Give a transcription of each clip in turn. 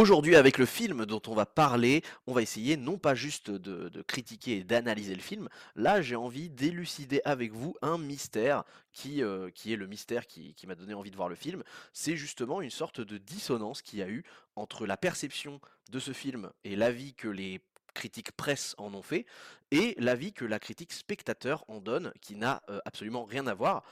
Aujourd'hui, avec le film dont on va parler, on va essayer non pas juste de, critiquer et d'analyser le film, là j'ai envie d'élucider avec vous un mystère qui, euh, qui est le mystère qui, qui m'a donné envie de voir le film. C'est justement une sorte de dissonance qu'il y a eu entre la perception de ce film et l'avis que les critiques presse en ont fait, et l'avis que la critique spectateur en donne, qui n'a euh, absolument rien à voir.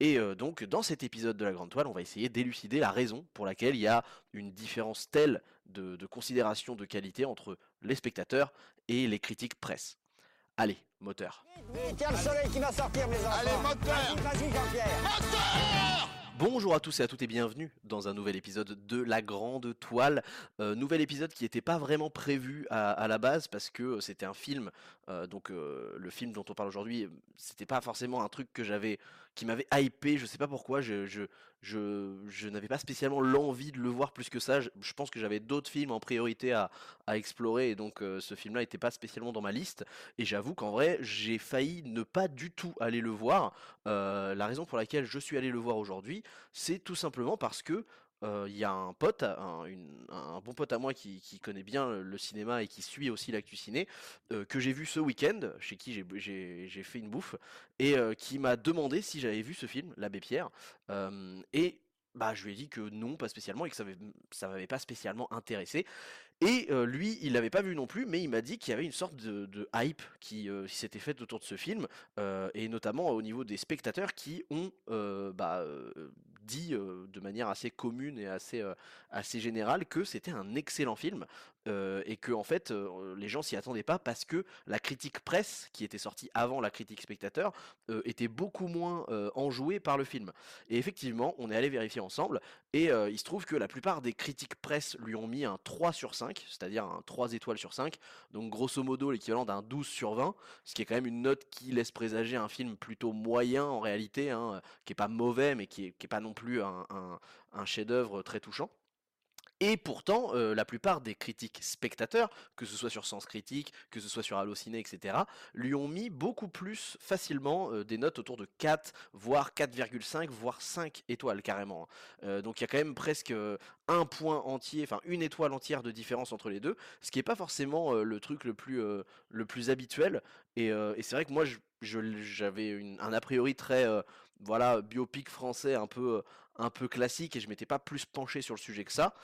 Et euh, donc, dans cet épisode de la Grande Toile, on va essayer d'élucider la raison pour laquelle il y a une différence telle de, de considération de qualité entre les spectateurs et les critiques presse. Allez, moteur. Et tiens le soleil qui va sortir, mes enfants. Allez, moteur Vas-y, vas-y, Jean-Pierre. Moteur Bonjour à tous et à toutes et bienvenue dans un nouvel épisode de La Grande Toile. Euh, nouvel épisode qui n'était pas vraiment prévu à, la base parce que c'était un film. euh, donc euh, le film dont on parle aujourd'hui, euh, c'était pas forcément un truc que j'avais, qui m'avait hypé. Je sais pas pourquoi. Je, je, je, je n'avais pas spécialement l'envie de le voir plus que ça. Je, pense que j'avais d'autres films en priorité à, à explorer et donc euh, ce film-là n'était pas spécialement dans ma liste. Et j'avoue qu'en vrai, j'ai failli ne pas du tout aller le voir. Euh, la raison pour laquelle je suis allé le voir aujourd'hui, c'est tout simplement parce que euh, il y a un pote, un, bon pote à moi qui, connaît bien le- cinéma et qui suit aussi l'actu ciné, euh, que j'ai vu ce week-end, chez qui j'ai- fait une bouffe, et euh, qui m'a demandé si j'avais vu ce film, L'Abbé Pierre, et bah, je lui ai dit que non, pas spécialement, et que ça ça m'avait pas spécialement intéressé. Et euh, lui, il l'avait pas vu non plus, mais il m'a dit qu'il y avait une sorte de, hype qui, euh, qui s'était faite autour de ce film, euh, et notamment au niveau des spectateurs qui ont bah, dit de manière assez commune et assez générale que c'était un excellent film, et que en fait les gens s'y attendaient pas parce que la critique presse, qui était sortie avant la critique spectateur, était beaucoup moins enjouée par le film. Et effectivement, on est allé vérifier ensemble, et il se trouve que la plupart des critiques presse lui ont mis un 3 sur 5, c'est-à-dire un 3 étoiles sur 5, donc grosso modo l'équivalent d'un 12 sur 20, ce qui est quand même une note qui laisse présager un film plutôt moyen en réalité, hein, qui est pas mauvais, mais qui est, qui est pas non plus un chef-d'œuvre très touchant. Et pourtant, euh, la plupart des critiques spectateurs, que ce soit sur Sens Critique, que ce soit sur Allociné, etc., lui ont mis beaucoup plus facilement euh, des notes autour de 4, voire 4,5, voire 5 étoiles carrément. hein. Euh, donc il y a quand même presque un point entier, enfin une étoile entière de différence entre les deux, ce qui n'est pas forcément le truc le plus, le plus habituel. Et, et c'est vrai que moi, j'avais un a priori très, voilà, biopic français un peu, un peu classique, et je m'étais pas plus penché sur le sujet que ça.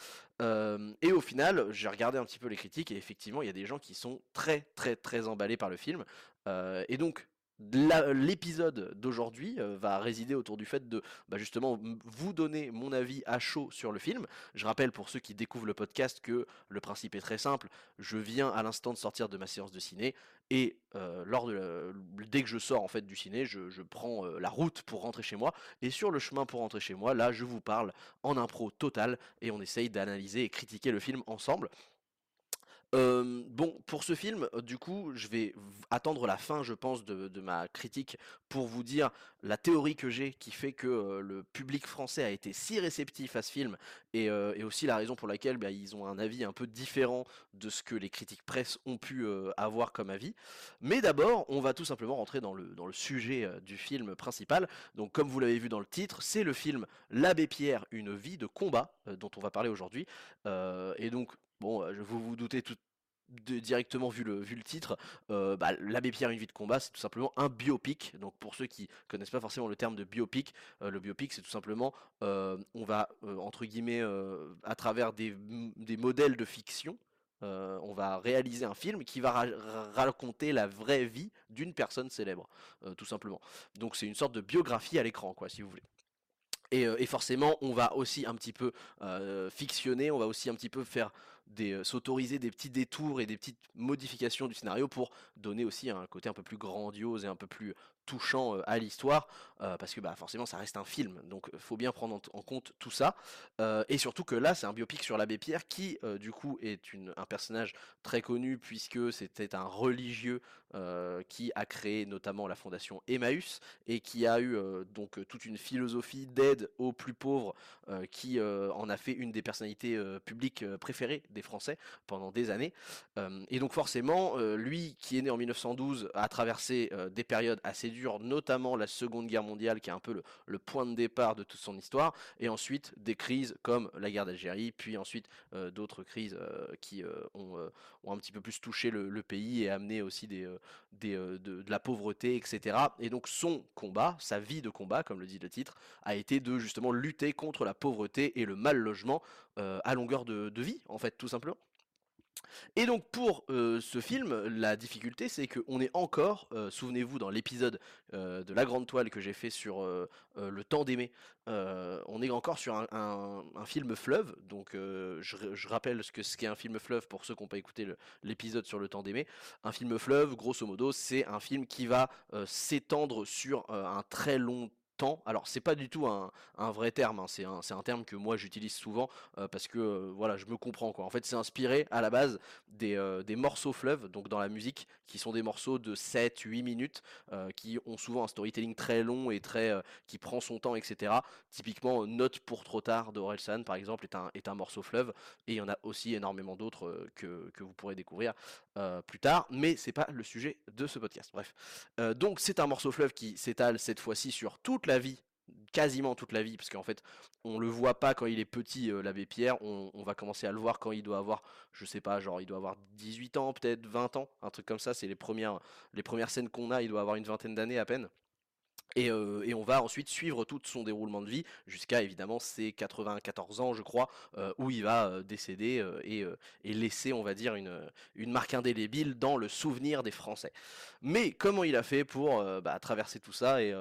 Euh, et au final, j'ai regardé un petit peu les critiques, et effectivement, il y a des gens qui sont très, très, très emballés par le film. Euh, et donc, l'épisode d'aujourd'hui euh, va résider autour du fait de bah, justement vous donner mon avis à chaud sur le film. Je rappelle pour ceux qui découvrent le podcast que le principe est très simple. Je viens à l'instant de sortir de ma séance de ciné et euh, dès que je sors en fait du ciné, je, prends euh, la route pour rentrer chez moi et sur le chemin pour rentrer chez moi, là je vous parle en impro total et on essaye d'analyser et critiquer le film ensemble. Bon, pour ce film, du coup, je vais attendre la fin, je pense, de, ma critique pour vous dire la théorie que j'ai qui fait que le public français a été si réceptif à ce film et, aussi la raison pour laquelle bah, ils ont un avis un peu différent de ce que les critiques presse ont pu avoir comme avis. Mais d'abord, on va tout simplement rentrer dans le, dans le sujet du film principal. Donc, comme vous l'avez vu dans le titre, c'est le film L'Abbé Pierre, une vie de combat, dont on va parler aujourd'hui. Et donc, bon, je vous vous doutez tout de- directement vu le, vu le titre, bah, l'abbé Pierre une vie de combat, c'est tout simplement un biopic. Donc pour ceux qui connaissent pas forcément le terme de biopic, le biopic c'est tout simplement, on va entre guillemets à travers des, des modèles de fiction, on va réaliser un film qui va ra- ra- raconter la vraie vie d'une personne célèbre, tout simplement. Donc c'est une sorte de biographie à l'écran, quoi, si vous voulez. Et, forcément, on va aussi un petit peu fictionner, on va aussi un petit peu faire des, s'autoriser des petits détours et des petites modifications du scénario pour donner aussi un côté un peu plus grandiose et un peu plus touchant euh, à l'histoire, euh, parce que bah, forcément ça reste un film, donc il faut bien prendre en, compte tout ça. Euh, et surtout que là, c'est un biopic sur l'abbé Pierre qui, euh, du coup, est un personnage très connu puisque c'était un religieux euh, qui a créé notamment la fondation Emmaüs et qui a eu euh, donc euh, toute une philosophie d'aide aux plus pauvres euh, qui euh, en a fait une des personnalités euh, publiques euh, préférées des Français pendant des années. Euh, et donc forcément, euh, lui qui est né en 1912 a traversé euh, des périodes assez notamment la Seconde Guerre mondiale, qui est un peu le, point de départ de toute son histoire, et ensuite des crises comme la guerre d'Algérie, puis ensuite euh, d'autres crises euh, qui euh, ont, un petit peu plus touché le, pays et amené aussi de, la pauvreté, etc. Et donc son combat, sa vie de combat, comme le dit le titre, a été de justement lutter contre la pauvreté et le mal logement à longueur de vie, en fait, tout simplement. Et donc pour euh, ce film, la difficulté c'est qu'on est encore, euh, souvenez-vous dans l'épisode euh, de la grande toile que j'ai fait sur le temps d'aimer, on est encore sur un, film fleuve, donc je, rappelle ce que ce qu'est un film fleuve pour ceux qui n'ont pas écouté l'épisode sur le temps d'aimer. Un film fleuve, grosso modo, c'est un film qui va s'étendre sur un très long Alors c'est pas du tout un, vrai terme, hein, c'est un, terme que moi j'utilise souvent euh, parce que euh, voilà, je me comprends quoi. En fait, c'est inspiré à la base des, euh, morceaux fleuves, donc dans la musique, qui sont des morceaux de 7-8 minutes, qui ont souvent un storytelling très long et très qui prend son temps, etc. Typiquement, Note pour trop tard de Orelsan, par exemple, est un, morceau fleuve, et il y en a aussi énormément d'autres que, vous pourrez découvrir plus tard, mais c'est pas le sujet de ce podcast. Bref, donc c'est un morceau fleuve qui s'étale cette fois-ci sur toute la vie quasiment toute la vie, parce qu'en fait, on le voit pas quand il est petit, euh, l'abbé Pierre, on, on va commencer à le voir quand il doit avoir, je sais pas, genre il doit avoir 18 ans, peut-être 20 ans, un truc comme ça, c'est les premières, les premières scènes qu'on a, il doit avoir une vingtaine d'années à peine. Et, euh, et on va ensuite suivre tout son déroulement de vie jusqu'à évidemment ses 94 ans, je crois, euh, où il va euh, décéder et, laisser, on va dire, une, marque indélébile dans le souvenir des Français. Mais comment il a fait pour bah, traverser tout ça et,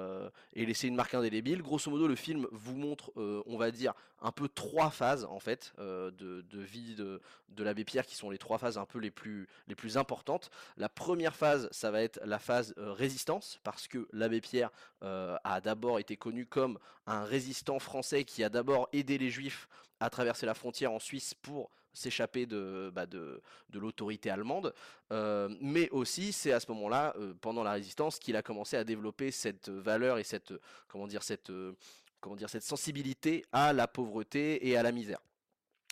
laisser une marque indélébile? Grosso modo, le film vous montre, on va dire, un peu trois phases en fait de, vie de, l'abbé Pierre, qui sont les trois phases un peu les plus, importantes. La première phase, ça va être la phase résistance, parce que l'abbé Pierre euh, a d'abord été connu comme un résistant français qui a d'abord aidé les juifs à traverser la frontière en Suisse pour s'échapper de, bah, de, l'autorité allemande. Euh, mais aussi, c'est à ce moment-là, euh, pendant la résistance, qu'il a commencé à développer cette valeur et cette, comment dire, cette, comment dire, cette sensibilité à la pauvreté et à la misère.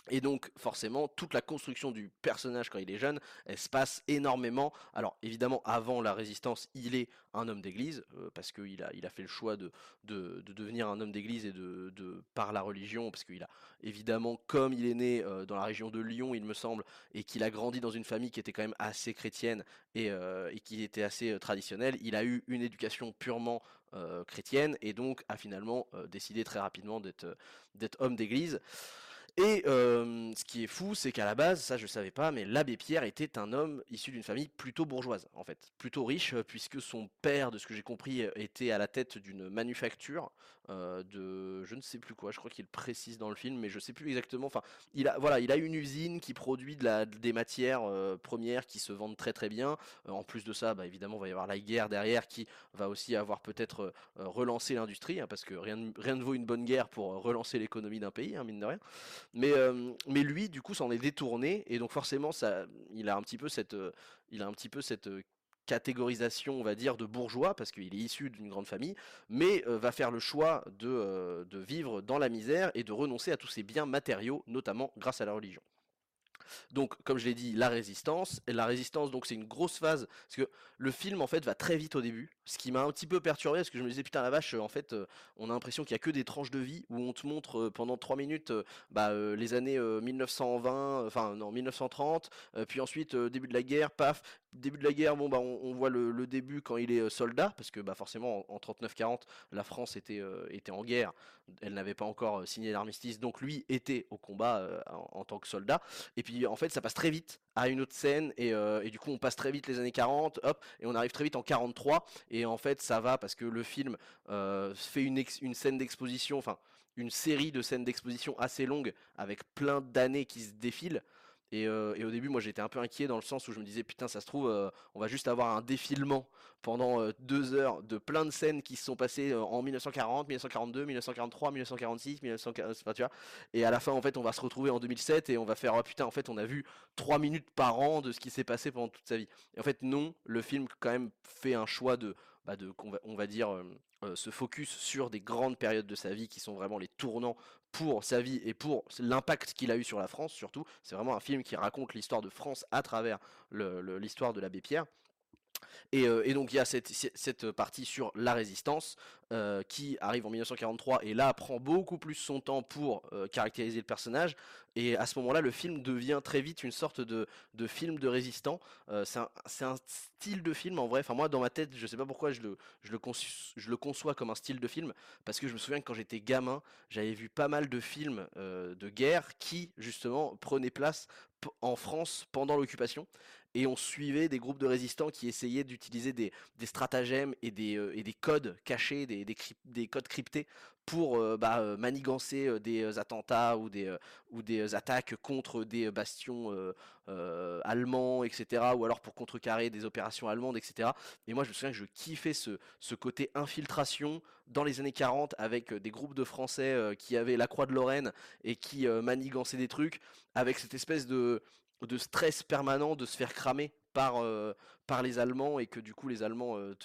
Et donc, forcément, toute la construction du personnage quand il est jeune, elle se passe énormément. Alors, évidemment, avant la résistance, il est un homme d'église, euh, parce qu'il a, il a fait le choix de, de, de devenir un homme d'église et de, de par la religion, parce qu'il a, évidemment, comme il est né euh, dans la région de Lyon, il me semble, et qu'il a grandi dans une famille qui était quand même assez chrétienne et, euh, et qui était assez traditionnelle, il a eu une éducation purement chrétienne, et donc a finalement décidé très rapidement d'être homme d'église. Et ce qui est fou, c'est qu'à la base, ça je savais pas, mais l'abbé Pierre était un homme issu d'une famille plutôt bourgeoise, en fait, plutôt riche, euh, puisque son père, de ce que j'ai compris, euh, était à la tête d'une manufacture euh, de, je ne sais plus quoi, je crois qu'il précise dans le film, mais je sais plus exactement. Enfin, il a, voilà, il a une usine qui produit des matières premières qui se vendent très très bien. En plus de ça, bah, évidemment, va y avoir la guerre derrière qui va aussi avoir peut-être relancé l'industrie, hein, parce que rien, ne- ne vaut une bonne guerre pour relancer l'économie d'un pays, hein, mine de rien. Mais, euh, mais lui, du coup, s'en est détourné et donc forcément, il a un petit peu cette, euh, euh, catégorisation, on va dire, de bourgeois parce qu'il est issu d'une grande famille, mais va faire le choix de, de vivre dans la misère et de renoncer à tous ses biens matériaux, notamment grâce à la religion. Donc, comme je l'ai dit, la résistance. Et la résistance, donc, c'est une grosse phase. Parce que le film, en fait, va très vite au début. Ce qui m'a un petit peu perturbé, parce que je me disais, putain, la vache, en fait, euh, on a l'impression qu'il y a que des tranches de vie où on te montre euh, pendant 3 minutes euh, bah, les années euh, 1920, euh, enfin, non, 1930, euh, puis ensuite, début de la guerre, paf. Début de la guerre, bon, bah, on, voit le, début quand il est soldat, parce que, bah, forcément, en, en 39-40, la France était, était en guerre. Elle n'avait pas encore signé l'armistice, donc lui était au combat en, tant que soldat. Et puis en fait, ça passe très vite à une autre scène et, et du coup on passe très vite les années 40, hop, et on arrive très vite en 43 et en fait ça va parce que le film euh, fait une, scène d'exposition, enfin une série de scènes d'exposition assez longue avec plein d'années qui se défilent. Et, euh, et au début, moi j'étais un peu inquiet dans le sens où je me disais, putain, ça se trouve, euh, on va juste avoir un défilement pendant euh, deux heures de plein de scènes qui se sont passées en 1940, 1942, 1943, 1946, 1940, enfin, tu vois. Et à la fin, en fait, on va se retrouver en 2007 et on va faire, oh putain, en fait, on a vu 3 minutes par an de ce qui s'est passé pendant toute sa vie. Et en fait, non, le film, quand même, fait un choix de, bah, on, va, dire, se focus sur des grandes périodes de sa vie qui sont vraiment les tournants pour sa vie et pour l'impact qu'il a eu sur la France, surtout. C'est vraiment un film qui raconte l'histoire de France à travers l'histoire de l'abbé Pierre. Et, euh, et donc il y a cette, cette partie sur la résistance euh, qui arrive en 1943 et là prend beaucoup plus son temps pour euh, caractériser le personnage. Et à ce moment-là, le film devient très vite une sorte de, de film de résistant. C'est un, un, style de film en vrai. Enfin moi dans ma tête, je sais pas pourquoi je le, je le, je le conçois comme un style de film parce que je me souviens que quand j'étais gamin, j'avais vu pas mal de films de guerre qui justement prenaient place en France pendant l'occupation et on suivait des groupes de résistants qui essayaient d'utiliser des, stratagèmes et des, euh, et des codes cachés, des, des, des codes cryptés pour euh, bah, euh, manigancer des attentats ou des, attaques contre des bastions allemands, etc. Ou alors pour contrecarrer des opérations allemandes, etc. Et moi je me souviens que je kiffais ce, ce côté infiltration dans les années 40 avec des groupes de Français qui avaient la Croix de Lorraine et qui manigançaient des trucs avec cette espèce de, de stress permanent de se faire cramer par, euh, par les Allemands et que du coup les Allemands euh,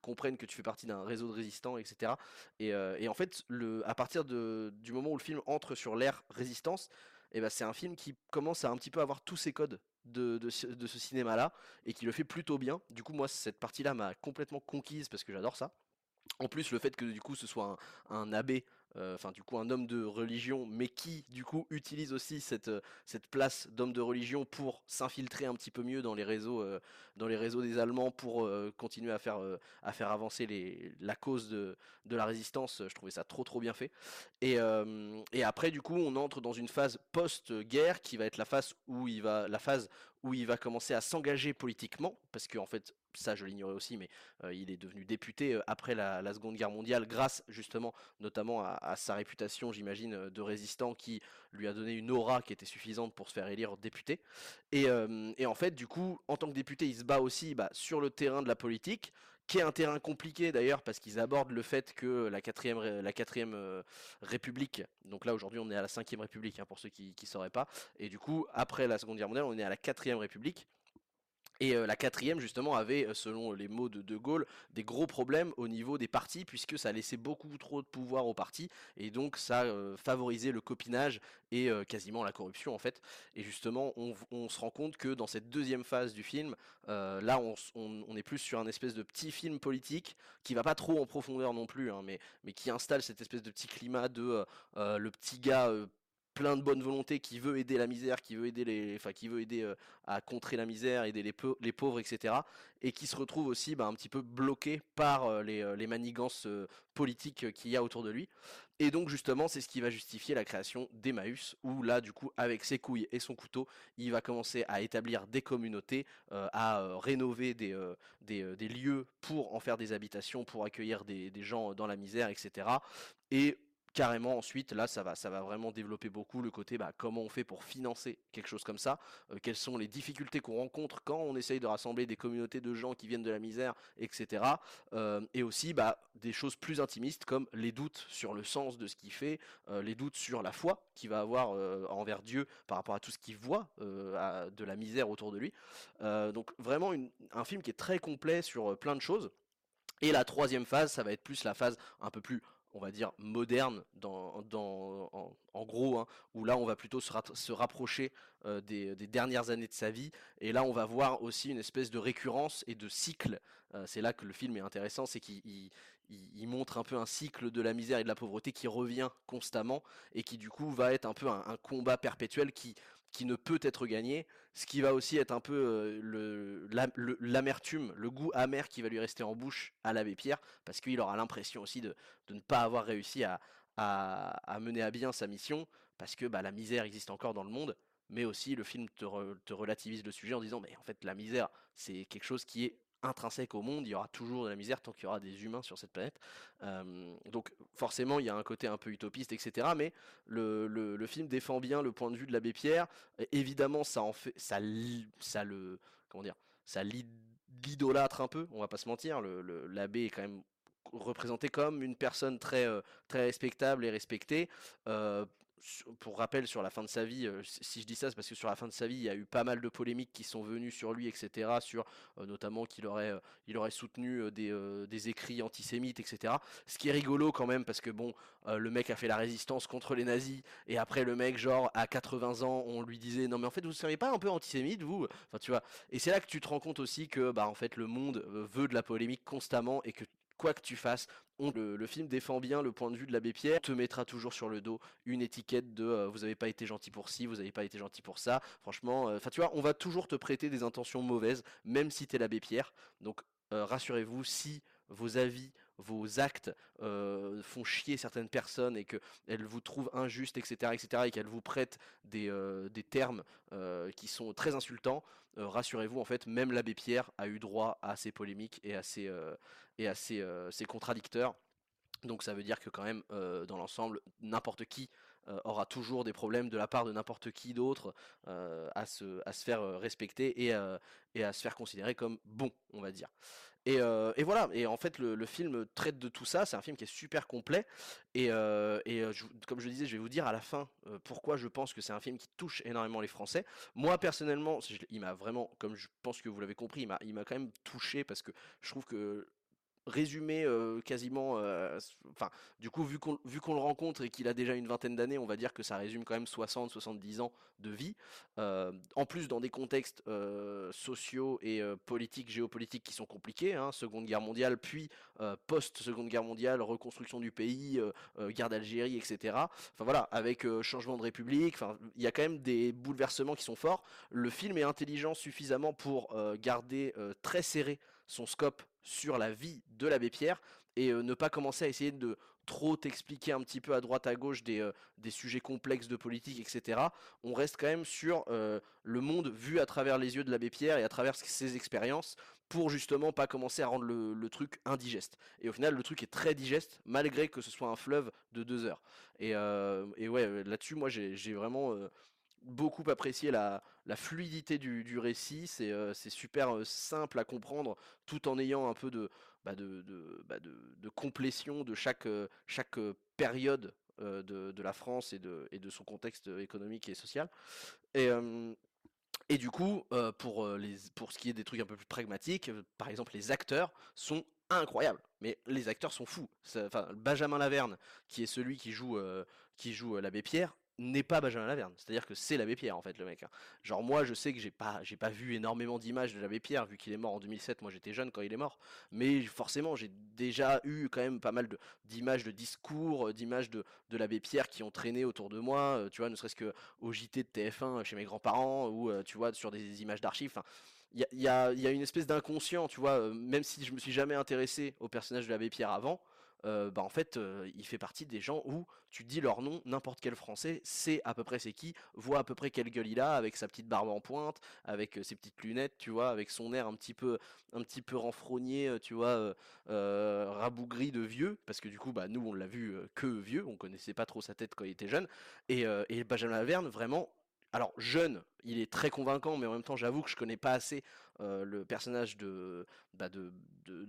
comprennent que tu fais partie d'un réseau de résistants, etc. Et, euh, et, en fait, à partir du moment où le film entre sur l'ère résistance, eh ben c'est un film qui commence à un petit peu avoir tous ces codes de, de, de ce cinéma-là et qui le fait plutôt bien. Du coup, moi, cette partie-là m'a complètement conquise parce que j'adore ça. En plus, le fait que du coup ce soit un, abbé euh, enfin du coup un homme de religion, mais qui du coup utilise aussi cette, euh, cette place d'homme de religion pour s'infiltrer un petit peu mieux dans les réseaux, euh, dans les réseaux des Allemands pour continuer à faire, à faire avancer les, la cause de, de la résistance. Je trouvais ça trop trop bien fait. Et, et après du coup on entre dans une phase post-guerre qui va être la phase où il va, la phase où il va commencer à s'engager politiquement, parce qu'en en fait, ça je l'ignorais aussi, mais euh, il est devenu député euh, après la, Seconde Guerre mondiale, grâce justement notamment à, sa réputation, j'imagine, euh, de résistant qui lui a donné une aura qui était suffisante pour se faire élire député. Et, en fait, du coup, en tant que député, il se bat aussi bah, sur le terrain de la politique, qui est un terrain compliqué d'ailleurs parce qu'ils abordent le fait que la quatrième, la quatrième république, donc là aujourd'hui on est à la cinquième république hein, pour ceux qui ne sauraient pas, et du coup après la seconde guerre mondiale on est à la quatrième république, et euh, la quatrième, justement, avait, euh, selon les mots de De Gaulle, des gros problèmes au niveau des partis, puisque ça laissait beaucoup trop de pouvoir aux partis, et donc ça euh, favorisait le copinage et quasiment la corruption, en fait. Et justement, on, se rend compte que dans cette deuxième phase du film, là, on, est plus sur un espèce de petit film politique, qui va pas trop en profondeur non plus, hein, mais, mais qui installe cette espèce de petit climat de le petit gars plein de bonne volonté qui veut aider la misère, qui veut aider les, enfin qui veut aider euh, à contrer la misère, aider les, pauvres, etc. Et qui se retrouve aussi bah, un petit peu bloqué par euh, les, euh, les, manigances politiques qu'il y a autour de lui. Et donc justement, c'est ce qui va justifier la création d'Emmaüs, où là, du coup, avec ses couilles et son couteau, il va commencer à établir des communautés, à rénover des, lieux pour en faire des habitations, pour accueillir des, des gens dans la misère, etc. Et carrément ensuite là ça va ça va vraiment développer beaucoup le côté bah, comment on fait pour financer quelque chose comme ça euh, quelles sont les difficultés qu'on rencontre quand on essaye de rassembler des communautés de gens qui viennent de la misère etc euh, et aussi bah, des choses plus intimistes comme les doutes sur le sens de ce qu'il fait euh, les doutes sur la foi qu'il va avoir envers Dieu par rapport à tout ce qu'il voit de la misère autour de lui. Donc vraiment un film qui est très complet sur plein de choses. Et la troisième phase, ça va être plus la phase un peu plus on va dire moderne en, gros hein, où là on va plutôt se, rapprocher euh, des, dernières années de sa vie. Et là on va voir aussi une espèce de récurrence et de cycle euh, c'est là que le film est intéressant c'est qu'il il, il, montre un peu un cycle de la misère et de la pauvreté qui revient constamment et qui du coup va être un peu un combat perpétuel qui qui ne peut être gagné, ce qui va aussi être un peu euh, l'amertume, le, goût amer qui va lui rester en bouche à l'abbé Pierre, parce qu'il aura l'impression aussi de, ne pas avoir réussi à, mener à bien sa mission, parce que bah, la misère existe encore dans le monde, mais aussi le film te relativise le sujet en disant, mais en fait la misère, c'est quelque chose qui est intrinsèque au monde, il y aura toujours de la misère tant qu'il y aura des humains sur cette planète. Euh, donc forcément, il y a un côté un peu utopiste, etc. Mais le, film défend bien le point de vue de l'abbé Pierre. Et évidemment, ça en fait, ça, ça le, comment dire, ça l'idolâtre un peu. On va pas se mentir. L'abbé est quand même représenté comme une personne très, euh, très respectable et respectée. Euh, pour rappel, sur la fin de sa vie, euh, si je dis ça, c'est parce que sur la fin de sa vie, il y a eu pas mal de polémiques qui sont venues sur lui, etc. Sur euh, notamment qu'il aurait, il aurait soutenu des, des, écrits antisémites, etc. Ce qui est rigolo quand même, parce que bon, le mec a fait la résistance contre les nazis, et après le mec, genre à 80 ans, on lui disait non mais en fait vous seriez pas un peu antisémite vous? Enfin tu vois. Et c'est là que tu te rends compte aussi que bah en fait le monde veut de la polémique constamment et que quoi que tu fasses, le, film défend bien le point de vue de l'abbé Pierre, te mettra toujours sur le dos une étiquette de euh, vous n'avez pas été gentil pour ci, vous n'avez pas été gentil pour ça. Franchement, euh, enfin tu vois, on va toujours te prêter des intentions mauvaises, même si tu es l'abbé Pierre. Donc euh, rassurez-vous, si vos avis, vos actes font chier certaines personnes et qu'elles vous trouvent injustes, etc., et qu'elles vous prêtent des termes qui sont très insultants, rassurez-vous, en fait, même l'abbé Pierre a eu droit à ces polémiques et à et à ces, contradicteurs. Donc ça veut dire que quand même, dans l'ensemble, n'importe qui aura toujours des problèmes de la part de n'importe qui d'autre à, se, à se faire respecter et, et à se faire considérer comme bon, on va dire. Et, voilà, et en fait le, film traite de tout ça, c'est un film qui est super complet, et, et comme je disais, je vais vous dire à la fin pourquoi je pense que c'est un film qui touche énormément les Français. Moi personnellement, il m'a vraiment, comme je pense que vous l'avez compris, il m'a quand même touché parce que je trouve que résumé quasiment, enfin, du coup, vu qu'on le rencontre et qu'il a déjà une vingtaine d'années, on va dire que ça résume quand même 60-70 ans de vie. en plus, dans des contextes sociaux et politiques, géopolitiques qui sont compliqués, hein, Seconde Guerre mondiale, puis post-Seconde Guerre mondiale, reconstruction du pays, guerre d'Algérie, etc. Enfin voilà, avec changement de république, enfin, il y a quand même des bouleversements qui sont forts. Le film est intelligent suffisamment pour garder très serré son scope sur la vie de l'abbé Pierre et euh, ne pas commencer à essayer de trop t'expliquer un petit peu à droite à gauche des, euh, des, sujets complexes de politique, etc. On reste quand même sur euh, le monde vu à travers les yeux de l'abbé Pierre et à travers ses expériences pour justement pas commencer à rendre le, truc indigeste. Et au final, le truc est très digeste malgré que ce soit un fleuve de deux heures. Et, et ouais, là-dessus, moi j'ai vraiment beaucoup apprécié la, fluidité du, récit. C'est super simple à comprendre tout en ayant un peu de, bah, bah, de, complétion de chaque, chaque période de, la France et de, son contexte économique et social. Et, du coup, pour, ce qui est des trucs un peu plus pragmatiques, par exemple, les acteurs sont incroyables. Mais les acteurs sont fous. Benjamin Laverne, qui est celui qui joue l'abbé Pierre, n'est pas Benjamin Laverne. C'est-à-dire que c'est l'abbé Pierre en fait le mec. Hein. Genre moi je sais que j'ai pas j'ai pas vu énormément d'images de l'abbé Pierre vu qu'il est mort en 2007. Moi j'étais jeune quand il est mort, mais forcément j'ai déjà eu quand même pas mal d'images de, discours, euh, d'images de, de l'abbé Pierre qui ont traîné autour de moi. Euh, tu vois, ne serait-ce que au JT de TF1 chez mes grands-parents ou euh, tu vois sur des images d'archives. il y a, y a, une espèce d'inconscient, tu vois, même si je me suis jamais intéressé au personnage de l'abbé Pierre avant, bah en fait, il fait partie des gens où tu dis leur nom, n'importe quel Français sait à peu près c'est qui, voit à peu près quelle gueule il a, avec sa petite barbe en pointe, avec ses petites lunettes, tu vois, avec son air un petit peu, un petit peu renfrogné, tu vois, rabougri de vieux, parce que du coup, bah nous on l'a vu que vieux, on connaissait pas trop sa tête quand il était jeune, et, et Benjamin Laverne vraiment alors jeune, il est très convaincant, mais en même temps, j'avoue que je connais pas assez le personnage de, bah de,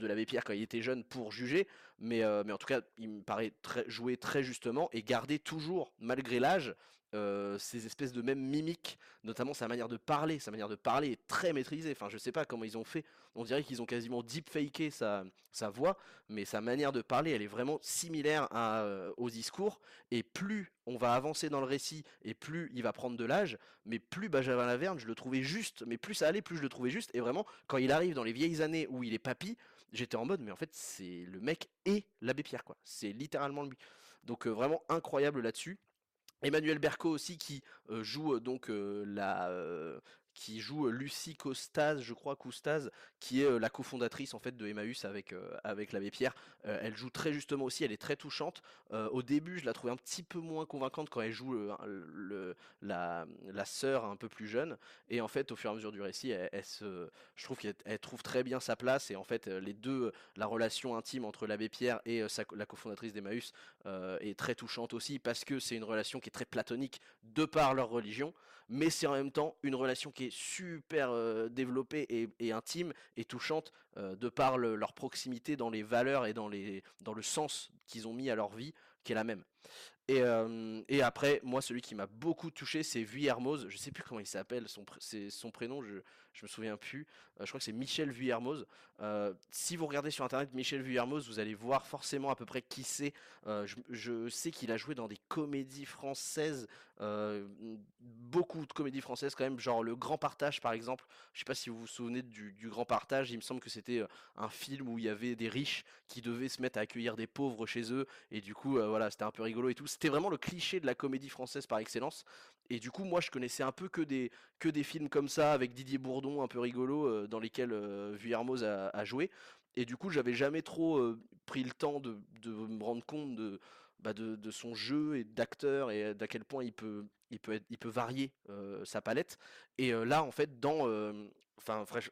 l'abbé Pierre quand il était jeune pour juger, mais, mais en tout cas, il me paraît jouer très justement et garder toujours, malgré l'âge, ces espèces de même mimiques, notamment sa manière de parler. Sa manière de parler est très maîtrisée. Enfin, je sais pas comment ils ont fait. On dirait qu'ils ont quasiment deepfaké sa, sa voix, mais sa manière de parler, elle est vraiment similaire à, au discours. Et plus on va avancer dans le récit, et plus il va prendre de l'âge, mais plus Benjamin Laverne, je le trouvais juste. Mais plus ça allait, plus je le trouvais juste. Et vraiment, quand il arrive dans les vieilles années où il est papy, j'étais en mode, mais en fait, c'est le mec et l'abbé Pierre, quoi. C'est littéralement lui. Donc vraiment incroyable là-dessus. Emmanuel Berco aussi qui joue donc la qui joue Lucie Costaz, je crois Coustaz, qui est la cofondatrice en fait de Emmaüs avec avec l'abbé Pierre. elle joue très justement aussi, elle est très touchante. au début, je la trouvais un petit peu moins convaincante quand elle joue le, la sœur un peu plus jeune. Et en fait, au fur et à mesure du récit, je trouve qu'elle trouve très bien sa place. Et en fait, les deux, la relation intime entre l'abbé Pierre et la cofondatrice d'Emmaüs est très touchante aussi parce que c'est une relation qui est très platonique de par leur religion mais c'est en même temps une relation qui est super développée et, intime et touchante de par leur proximité dans les valeurs et dans, le sens qu'ils ont mis à leur vie, qui est la même. Et, après, moi, celui qui m'a beaucoup touché, c'est Vuillermoz. Je sais plus comment il s'appelle, son, son prénom, je, je me souviens plus. Euh, je crois que c'est Michel Vuillermoz. Euh, si vous regardez sur internet Michel Vuillermoz, vous allez voir forcément à peu près qui c'est. Euh, je, sais qu'il a joué dans des comédies françaises, beaucoup de comédies françaises quand même, genre Le Grand Partage par exemple. Je sais pas si vous vous souvenez du, Grand Partage, il me semble que c'était un film où il y avait des riches qui devaient se mettre à accueillir des pauvres chez eux et du coup, voilà, c'était un peu rigolo et tout. C'était vraiment le cliché de la comédie française par excellence. Et du coup, moi, je connaissais un peu que des, que des films comme ça, avec Didier Bourdon, un peu rigolo, euh, dans lesquels euh, Vuillermoz a, joué. Et du coup, j'avais jamais trop euh, pris le temps de, me rendre compte de, bah, de, son jeu et d'acteur et d'à quel point il peut, varier sa palette. Et là, en fait, dans,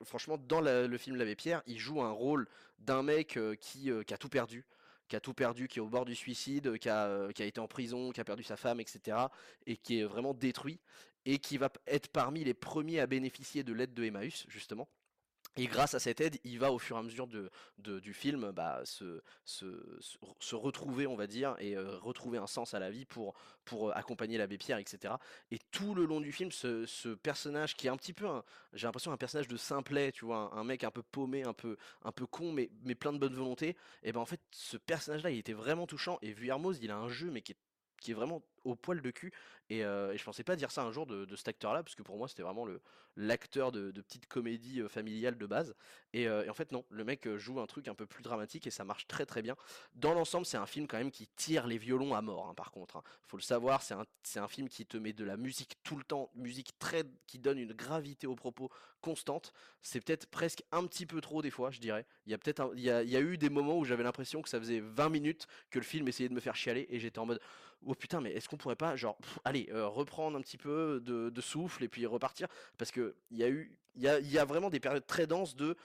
franchement, dans le film L'Abbé Pierre, il joue un rôle d'un mec qui, a tout perdu qui a tout perdu, qui est au bord du suicide, qui a été en prison, qui a perdu sa femme, etc. et qui est vraiment détruit et qui va être parmi les premiers à bénéficier de l'aide de Emmaüs, justement. Et grâce à cette aide, il va au fur et à mesure du film bah, se, retrouver, on va dire, et euh, retrouver un sens à la vie pour, pour euh, accompagner l'abbé Pierre, etc. Et tout le long du film, ce, personnage qui est un petit peu, j'ai l'impression, un personnage de simplet, tu vois, un, mec un peu paumé, un peu, un peu con, mais, mais plein de bonne volonté, et ben en fait, ce personnage-là, il était vraiment touchant. Et Vuillermoz, il a un jeu, mais qui est vraiment au poil de cul. Et, je pensais pas dire ça un jour de, cet acteur-là, parce que pour moi, c'était vraiment le l'acteur de, petite comédie familiale de base. Et, en fait, non, le mec joue un truc un peu plus dramatique et ça marche très très bien. Dans l'ensemble, c'est un film quand même qui tire les violons à mort, hein, par contre. hein. Faut le savoir, c'est un, un film qui te met de la musique tout le temps, musique très, qui donne une gravité aux propos constante. C'est peut-être presque un petit peu trop des fois, je dirais. Il y a peut-être il y a, y a eu des moments où j'avais l'impression que ça faisait 20 minutes que le film essayait de me faire chialer et j'étais en mode oh putain mais est-ce qu'on pourrait pas genre pff, allez euh, reprendre un petit peu de, souffle et puis repartir parce que il y a eu il y a, y a vraiment des périodes très denses de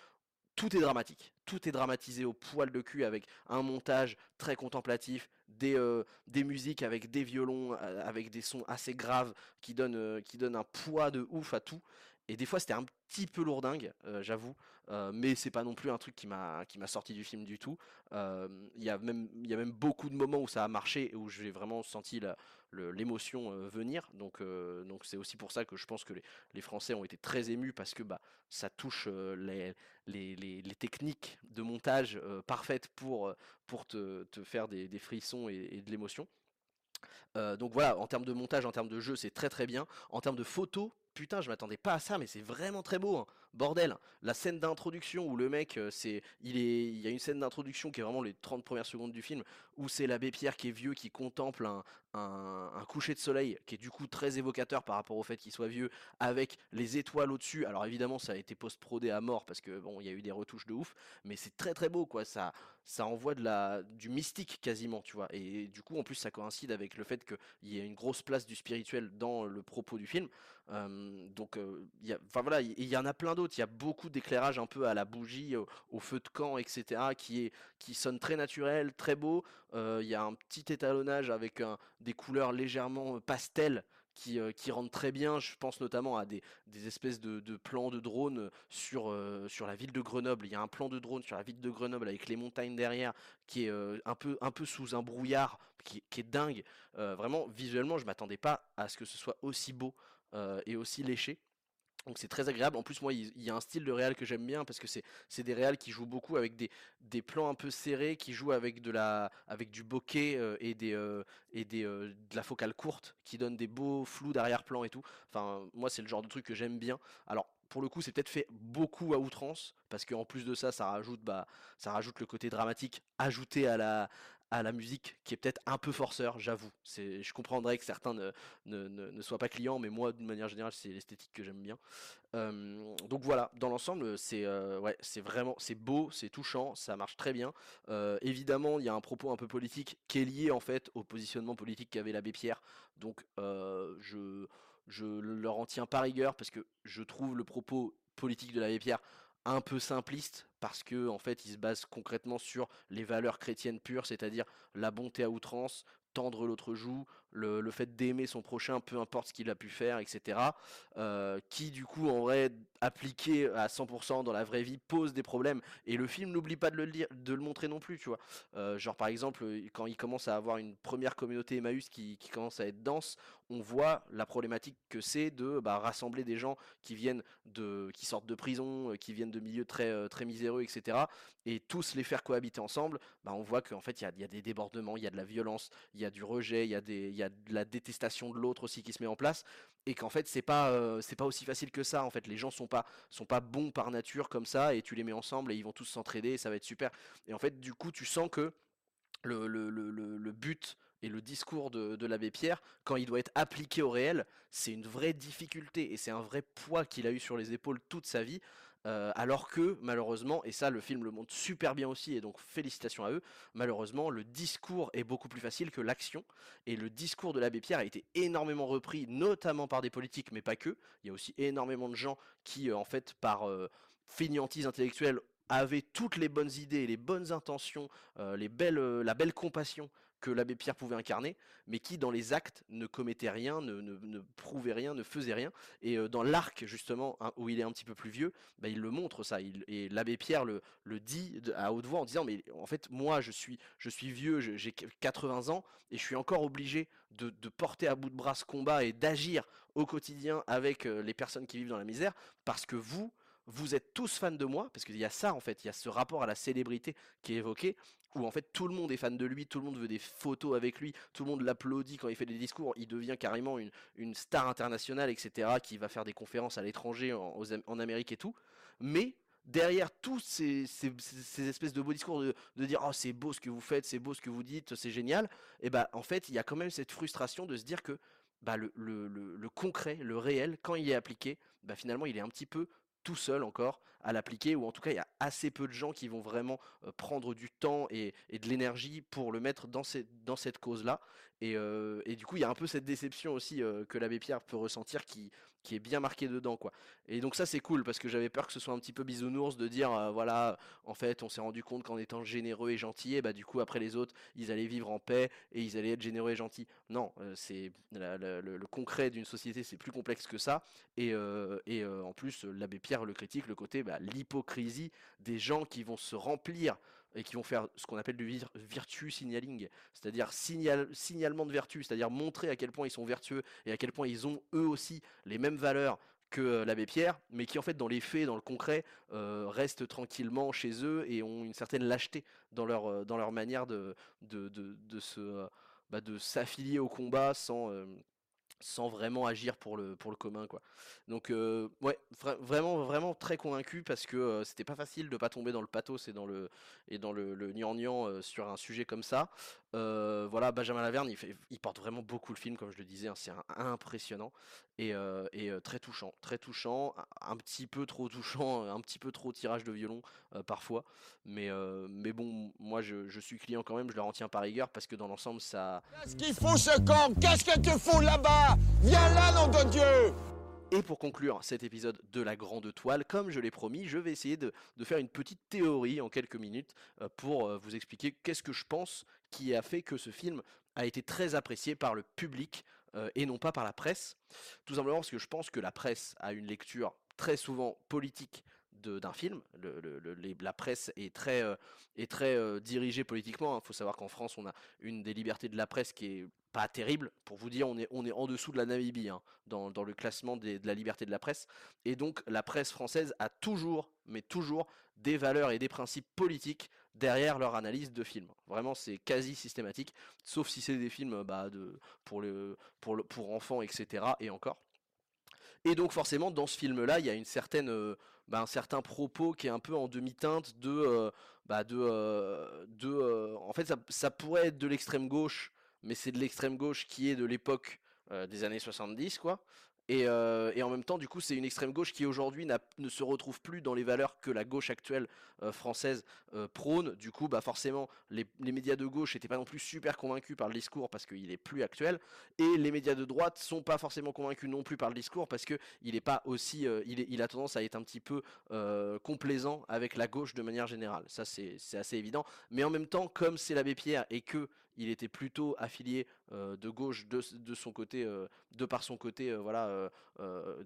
tout est dramatique. Tout est dramatisé au poil de cul avec un montage très contemplatif, des, euh, des musiques avec des violons, euh, avec des sons assez graves qui donnent, euh, qui donnent un poids de ouf à tout. Et des fois c'était un petit peu lourdingue, j'avoue, mais c'est pas non plus un truc qui m'a sorti du film du tout. Il y a même y a même beaucoup de moments où ça a marché et où j'ai vraiment senti la- l'émotion venir. Donc c'est aussi pour ça que je pense que les, Français ont été très émus parce que bah ça touche les, les, les- techniques de montage parfaites pour, pour te, te faire des, des frissons et, de l'émotion. Donc voilà, en termes de montage, en termes de jeu, c'est très très bien. En termes de photos, putain, je m'attendais pas à ça, mais c'est vraiment très beau. hein. Bordel, la scène d'introduction où le mec, euh, c'est, il est, il y a une scène d'introduction qui est vraiment les 30 premières secondes du film, où c'est l'abbé Pierre qui est vieux, qui contemple un, coucher de soleil, qui est du coup très évocateur par rapport au fait qu'il soit vieux, avec les étoiles au-dessus. Alors évidemment, ça a été post-prodé à mort parce que bon, il y a eu des retouches de ouf, mais c'est très très beau, quoi. Ça, ça envoie de la, du mystique quasiment, tu vois. Et du coup, en plus, ça coïncide avec le fait qu'il y a une grosse place du spirituel dans le propos du film. Donc, il y voilà, il il y en a plein d'autres. Il y a beaucoup d'éclairage un peu à la bougie, au, feu de camp, etc., qui est, qui sonne très naturel, très beau. Il y a un petit étalonnage avec des couleurs légèrement pastel. Qui, rendent très bien, je pense notamment à des, espèces de, plans de drone sur, sur la ville de Grenoble. Il y a un plan de drone sur la ville de Grenoble avec les montagnes derrière qui est un, peu, un peu sous un brouillard qui, qui est dingue. Vraiment, visuellement, je m'attendais pas à ce que ce soit aussi beau et aussi léché. Donc c'est très agréable. En plus, moi, il y a un style de réal que j'aime bien parce que c'est des réals qui jouent beaucoup avec des, des plans un peu serrés, qui jouent avec de la avec du bokeh euh, et des euh, et des euh, de la focale courte, qui donnent des beaux flous d'arrière-plan et tout. Enfin, moi, c'est le genre de truc que j'aime bien. Alors pour le coup, c'est peut-être fait beaucoup à outrance parce qu'en plus de ça, ça rajoute bah ça rajoute le côté dramatique ajouté à la à la musique qui est peut-être un peu forceur, j'avoue. Je comprendrais que certains ne, soient pas clients, mais moi, d'une manière générale, c'est l'esthétique que j'aime bien. Donc voilà, dans l'ensemble, c'est vraiment, c'est beau, c'est touchant, ça marche très bien. Évidemment, il y a un propos un peu politique qui est lié en fait au positionnement politique qu'avait l'abbé Pierre. Donc je je leur en tiens pas rigueur parce que je trouve le propos politique de l'abbé Pierre un peu simpliste parce que en fait il se base concrètement sur les valeurs chrétiennes pures, c'est-à-dire la bonté à outrance, tendre l'autre joue, le, fait d'aimer son prochain, peu importe ce qu'il a pu faire, etc. euh, qui du coup en vrai appliqué à 100% dans la vraie vie pose des problèmes et le film n'oublie pas de le dire, de le montrer non plus, tu vois. Euh, genre par exemple quand il commence à avoir une première communauté Emmaüs qui, commence à être dense, on voit la problématique que c'est de bah, rassembler des gens qui viennent de, qui sortent de prison, euh, qui viennent de milieux très très miséreux, etc. Et tous les faire cohabiter ensemble, bah, on voit qu'en fait il y a, il y a des débordements, il y a de la violence, il y a du rejet, il y a y a de la détestation de l'autre aussi qui se met en place et qu'en fait c'est pas euh, pas aussi facile que ça en fait les gens sont pas sont pas bons par nature comme ça et tu les mets ensemble et ils vont tous s'entraider et ça va être super et en fait du coup tu sens que le, le, le, but et le discours de l'abbé Pierre, quand il doit être appliqué au réel, c'est une vraie difficulté et c'est un vrai poids qu'il a eu sur les épaules toute sa vie. Euh, alors que malheureusement, et ça le film le montre super bien aussi, et donc félicitations à eux, malheureusement le discours est beaucoup plus facile que l'action, et le discours de l'abbé Pierre a été énormément repris, notamment par des politiques, mais pas que. Il y a aussi énormément de gens qui, euh, en fait, par euh, fainéantise intellectuelle, avaient toutes les bonnes idées, les bonnes intentions, les belles, la belle compassion que l'abbé Pierre pouvait incarner, mais qui dans les actes ne commettait rien, ne, prouvait rien, ne faisait rien. Et euh, dans l'arc justement, hein, où il est un petit peu plus vieux, bah, il le montre ça. Et l'abbé Pierre le, dit à haute voix en disant, mais en fait moi je suis, je suis vieux, j'ai 80 ans, et je suis encore obligé de, de porter à bout de bras ce combat et d'agir au quotidien avec euh, les personnes qui vivent dans la misère, parce que vous, vous êtes tous fans de moi, parce qu'il y a ça en fait, il y a ce rapport à la célébrité qui est évoqué, où en fait tout le monde est fan de lui, tout le monde veut des photos avec lui, tout le monde l'applaudit quand il fait des discours, il devient carrément une, star internationale, etc., qui va faire des conférences à l'étranger, en, en Amérique et tout. Mais derrière tous ces, ces- ces- ces espèces de beaux discours de, dire oh c'est beau ce que vous faites, c'est beau ce que vous dites, c'est génial, et bah en fait il y a quand même cette frustration de se dire que bah, le concret, le réel, quand il est appliqué, bah finalement il est un petit peu tout seul encore à l'appliquer, ou en tout cas il y a assez peu de gens qui vont vraiment euh, prendre du temps et, de l'énergie pour le mettre dans, cette cause-là. Et, euh, et du coup il y a un peu cette déception aussi euh, que l'abbé Pierre peut ressentir qui, qui est bien marquée dedans. quoi. Et donc ça c'est cool parce que j'avais peur que ce soit un petit peu bisounours de dire euh, voilà en fait on s'est rendu compte qu'en étant généreux et gentil, et bah du coup après les autres ils allaient vivre en paix et ils allaient être généreux et gentils. Non, euh, c'est le, concret d'une société c'est plus complexe que ça. Et, euh, et en plus, l'abbé Pierre le critique, le côté bah, l'hypocrisie des gens qui vont se remplir et qui vont faire ce qu'on appelle du vir- virtue signaling, c'est-à-dire signal, signalement de vertu, c'est-à-dire montrer à quel point ils sont vertueux et à quel point ils ont eux aussi les mêmes valeurs que euh, l'abbé Pierre, mais qui en fait dans les faits, dans le concret, euh, restent tranquillement chez eux et ont une certaine lâcheté dans leur, euh, dans leur manière de, de, de, de se, bah, s'affilier au combat sans, sans vraiment agir pour le, commun quoi. Donc euh, ouais, vra- vraiment vraiment très convaincu parce que euh, c'était pas facile de pas tomber dans le pathos et dans le et dans le, euh, sur un sujet comme ça. Euh, voilà, Benjamin Laverne, il, porte vraiment beaucoup le film comme je le disais, hein, c'est impressionnant et, euh, euh, très touchant, très touchant, un, petit peu trop touchant, un petit peu trop tirage de violon parfois, mais mais bon, moi je, suis client quand même, je le retiens par rigueur parce que dans l'ensemble ça Qu'est-ce qu'il fout ce Qu'est-ce que tu fous là-bas? Viens là, nom de Dieu Et pour conclure cet épisode de la grande toile, comme je l'ai promis, je vais essayer de, faire une petite théorie en quelques minutes euh, pour euh, vous expliquer qu'est-ce que je pense qui a fait que ce film a été très apprécié par le public euh, et non pas par la presse. Tout simplement parce que je pense que la presse a une lecture très souvent politique d'un film. La presse est très, dirigée politiquement. Il faut savoir qu'en France, on a une des libertés de la presse qui est pas terrible. Pour vous dire, on est, on est en dessous de la Namibie hein, dans, dans le classement de la liberté de la presse. Et donc, la presse française a toujours, mais toujours, des valeurs et des principes politiques derrière leur analyse de films. Vraiment, c'est quasi systématique, sauf si c'est des films bah, de, pour, le, pour, le, pour enfants, etc. Et encore. Et donc forcément, dans ce film-là, il y a une certaine, euh, bah, un certain propos qui est un peu en demi-teinte de, euh, bah, de, euh, de, euh, en fait, ça, ça pourrait être de l'extrême gauche, mais c'est de l'extrême gauche qui est de l'époque euh, des années 70, quoi. Et, euh, et en même temps, du coup, c'est une extrême gauche qui aujourd'hui ne se retrouve plus dans les valeurs que la gauche actuelle euh, française prône. Du coup, bah forcément, les, médias de gauche n'étaient pas non plus super convaincus par le discours parce qu'il est plus actuel, et les médias de droite sont pas forcément convaincus non plus par le discours parce que il est pas aussi, il, il a tendance à être un petit peu complaisant avec la gauche de manière générale. Ça, c'est assez évident. Mais en même temps, comme c'est l'abbé Pierre et que il était plutôt affilié de gauche de, son côté, de par son côté, voilà,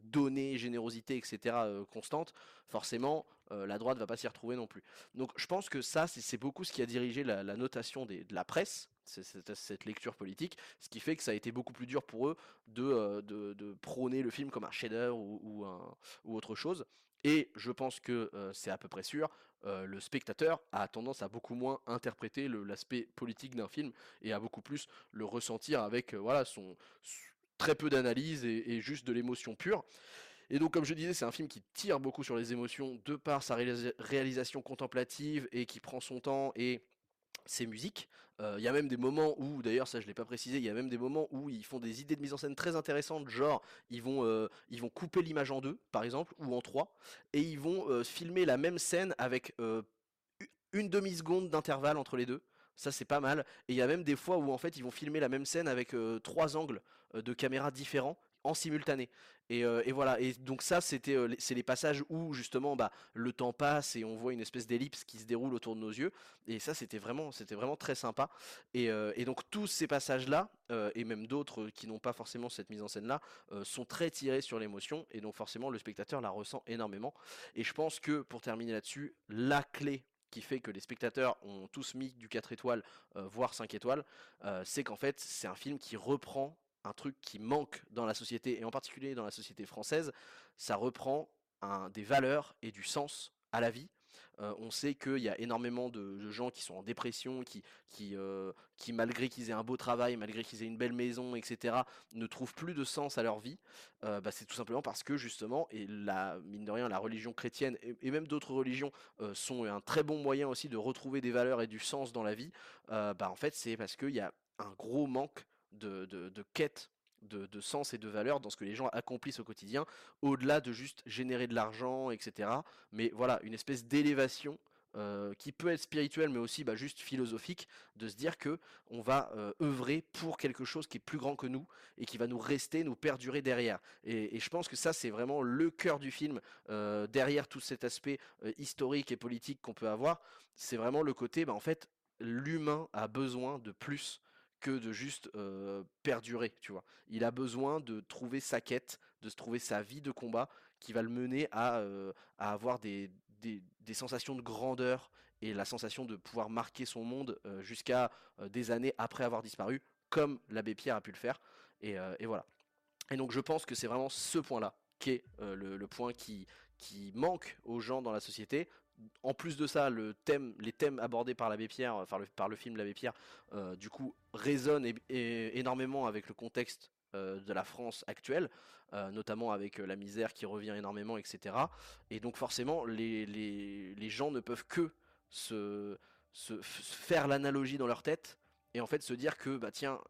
donner, générosité, etc. constante, forcément, la droite va pas s'y retrouver non plus. Donc je pense que ça, c'est beaucoup ce qui a dirigé la, notation de la presse, cette, cette, lecture politique, ce qui fait que ça a été beaucoup plus dur pour eux de, de, prôner le film comme un chef-d'œuvre ou, ou, autre chose. Et je pense que c'est à peu près sûr, le spectateur a tendance à beaucoup moins interpréter l'aspect politique d'un film et à beaucoup plus le ressentir avec voilà son, très peu d'analyse et, juste de l'émotion pure. Et donc, comme je disais, c'est un film qui tire beaucoup sur les émotions de par sa réalisation contemplative et qui prend son temps et ses musiques. Il y a même des moments où, d'ailleurs, ça je l'ai pas précisé, il y a même des moments où ils font des idées de mise en scène très intéressantes, genre ils vont, ils vont couper l'image en deux, par exemple, ou en trois, et ils vont filmer la même scène avec une demi-seconde d'intervalle entre les deux. Ça c'est pas mal. Et il y a même des fois où en fait ils vont filmer la même scène avec trois angles de caméra différents en simultané. Euh, et, voilà. Et donc ça, c'était, euh, c'est les passages où justement, bah, le temps passe et on voit une espèce d'ellipse qui se déroule autour de nos yeux. Et ça, c'était vraiment, c'était vraiment très sympa. Et, euh, donc tous ces passages-là, et même d'autres qui n'ont pas forcément cette mise en scène-là, sont très tirés sur l'émotion. Et donc forcément, le spectateur la ressent énormément. Et je pense que pour terminer là-dessus, la clé qui fait que les spectateurs ont tous mis du 4 étoiles, voire 5 étoiles, c'est qu'en fait, c'est un film qui reprend un truc qui manque dans la société, et en particulier dans la société française, ça reprend des valeurs et du sens à la vie. Euh, on sait qu'il y a énormément de, gens qui sont en dépression, qui, qui, euh, qui malgré qu'ils aient un beau travail, malgré qu'ils aient une belle maison, etc., ne trouvent plus de sens à leur vie. Euh, bah, c'est tout simplement parce que justement, et la, mine de rien, la religion chrétienne et, même d'autres religions sont un très bon moyen aussi de retrouver des valeurs et du sens dans la vie. bah, en fait, c'est parce qu'il y a un gros manque de, de, quête de, sens et de valeur dans ce que les gens accomplissent au quotidien, au-delà de juste générer de l'argent, etc. Mais voilà, une espèce d'élévation euh, qui peut être spirituelle, mais aussi bah, juste philosophique, de se dire que on va euh, œuvrer pour quelque chose qui est plus grand que nous et qui va nous rester, nous perdurer derrière. Et, je pense que ça, c'est vraiment le cœur du film, euh, derrière tout cet aspect historique et politique qu'on peut avoir. C'est vraiment le côté, bah, en fait, l'humain a besoin de plus que de juste perdurer, tu vois? Il a besoin de trouver sa quête, de se trouver sa vie de combat qui va le mener à, avoir des, sensations de grandeur et la sensation de pouvoir marquer son monde jusqu'à des années après avoir disparu, comme l'abbé Pierre a pu le faire. Et, voilà. Et donc je pense que c'est vraiment ce point-là qui est le, point qui, qui manque aux gens dans la société, en plus de ça, le thème, les thèmes abordés par l'abbé Pierre, enfin le, par le film l'abbé Pierre, euh, du coup résonnent énormément avec le contexte euh, de la France actuelle, euh, notamment avec la misère qui revient énormément, etc. Et donc forcément, les, gens ne peuvent que se, faire l'analogie dans leur tête et en fait se dire que bah tiens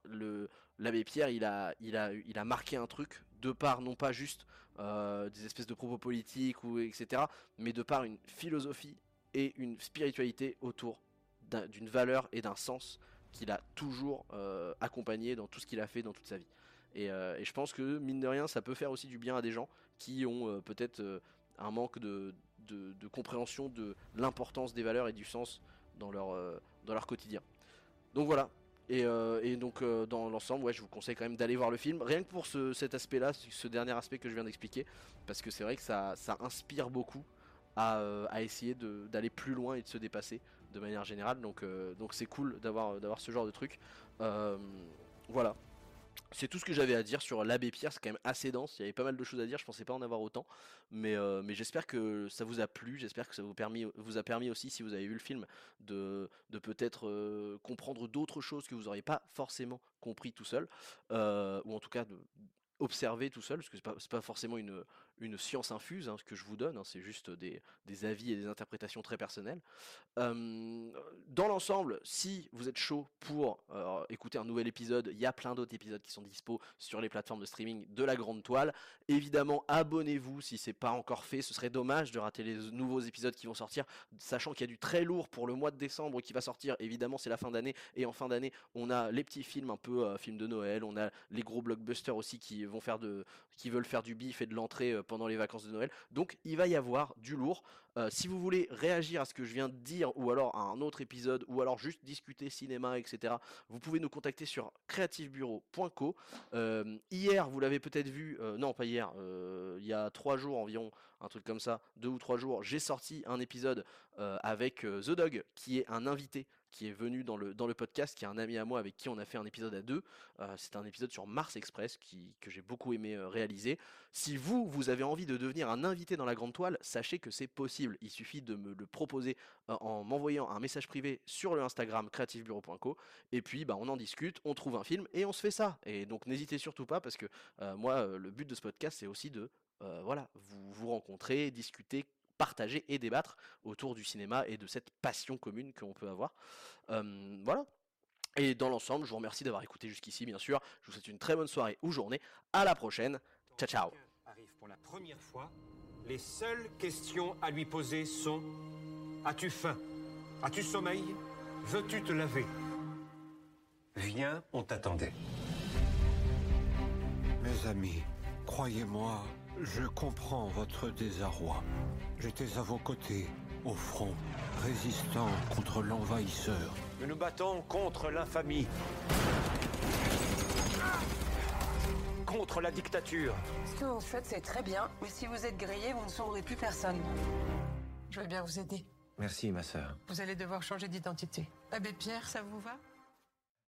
l'abbé Pierre il a il a il a marqué un truc de part non pas juste euh, des espèces de propos politiques ou etc. Mais de par une philosophie et une spiritualité autour d'une valeur et d'un sens qu'il a toujours euh, accompagné dans tout ce qu'il a fait dans toute sa vie. Euh, et, je pense que mine de rien, ça peut faire aussi du bien à des gens qui ont peut-être un manque de, de, compréhension de l'importance des valeurs et du sens dans leur, dans leur quotidien. Donc voilà, euh, et, donc euh, dans l'ensemble, ouais, je vous conseille quand même d'aller voir le film, rien que pour cet aspect-là, ce dernier aspect que je viens d'expliquer, parce que c'est vrai que ça, inspire beaucoup à, euh, essayer d'aller plus loin et de se dépasser de manière générale. Donc donc c'est cool d'avoir ce genre de truc. voilà, c'est tout ce que j'avais à dire sur l'abbé Pierre, c'est quand même assez dense, il y avait pas mal de choses à dire, je pensais pas en avoir autant, mais, euh, j'espère que ça vous a plu, j'espère que ça vous, permis, a permis aussi, si vous avez vu le film, de, peut-être euh, comprendre d'autres choses que vous n'auriez pas forcément compris tout seul, euh, ou en tout cas de, observer tout seul, parce que c'est pas forcément une, une science infuse hein, ce que je vous donne, hein, c'est juste des, avis et des interprétations très personnelles. dans l'ensemble, si vous êtes chaud pour écouter un nouvel épisode, il y a plein d'autres épisodes qui sont dispo sur les plateformes de streaming de la Grande Toile. Évidemment, abonnez-vous si c'est pas encore fait, ce serait dommage de rater les nouveaux épisodes qui vont sortir, sachant qu'il y a du très lourd pour le mois de décembre qui va sortir. Évidemment, c'est la fin d'année, et en fin d'année, on a les petits films un peu films de Noël, on a les gros blockbusters aussi qui vont faire de, qui veulent faire du bif et de l'entrée pendant les vacances de Noël. Donc il va y avoir du lourd. si vous voulez réagir à ce que je viens de dire, ou alors à un autre épisode, ou alors juste discuter cinéma, etc., vous pouvez nous contacter sur creativebureau.co. hier, vous l'avez peut-être vu, non pas hier, il y a trois jours environ, un truc comme ça, deux ou trois jours, j'ai sorti un épisode avec The Dog, qui est un invité qui est venu dans le, dans le podcast, qui est un ami à moi avec qui on a fait un épisode à deux. Euh, c'est un épisode sur Mars Express qui, que j'ai beaucoup aimé euh, réaliser. Si vous, vous avez envie de devenir un invité dans la grande toile, sachez que c'est possible. Il suffit de me le proposer euh, en m'envoyant un message privé sur le Instagram creativebureau.co et puis bah, on en discute, on trouve un film et on se fait ça. Et donc n'hésitez surtout pas parce que moi, le but de ce podcast, c'est aussi de voilà, vous, vous rencontrer, discuter, partager et débattre autour du cinéma et de cette passion commune qu'on peut avoir. voilà. Et dans l'ensemble, je vous remercie d'avoir écouté jusqu'ici, bien sûr. Je vous souhaite une très bonne soirée ou journée. À la prochaine. Ciao, ciao. Arrive pour la première fois. Les seules questions à lui poser sont As-tu faim? As-tu sommeil? Veux-tu te laver? Viens, on t'attendait. Mes amis, croyez-moi, je comprends votre désarroi. J'étais à vos côtés, au front, résistant contre l'envahisseur. Nous nous battons contre l'infamie. Contre la dictature. Ce que vous faites, c'est très bien, mais si vous êtes grillé, vous ne sauverez plus personne. Je vais bien vous aider. Merci, ma sœur. Vous allez devoir changer d'identité. Abbé Pierre, ça vous va?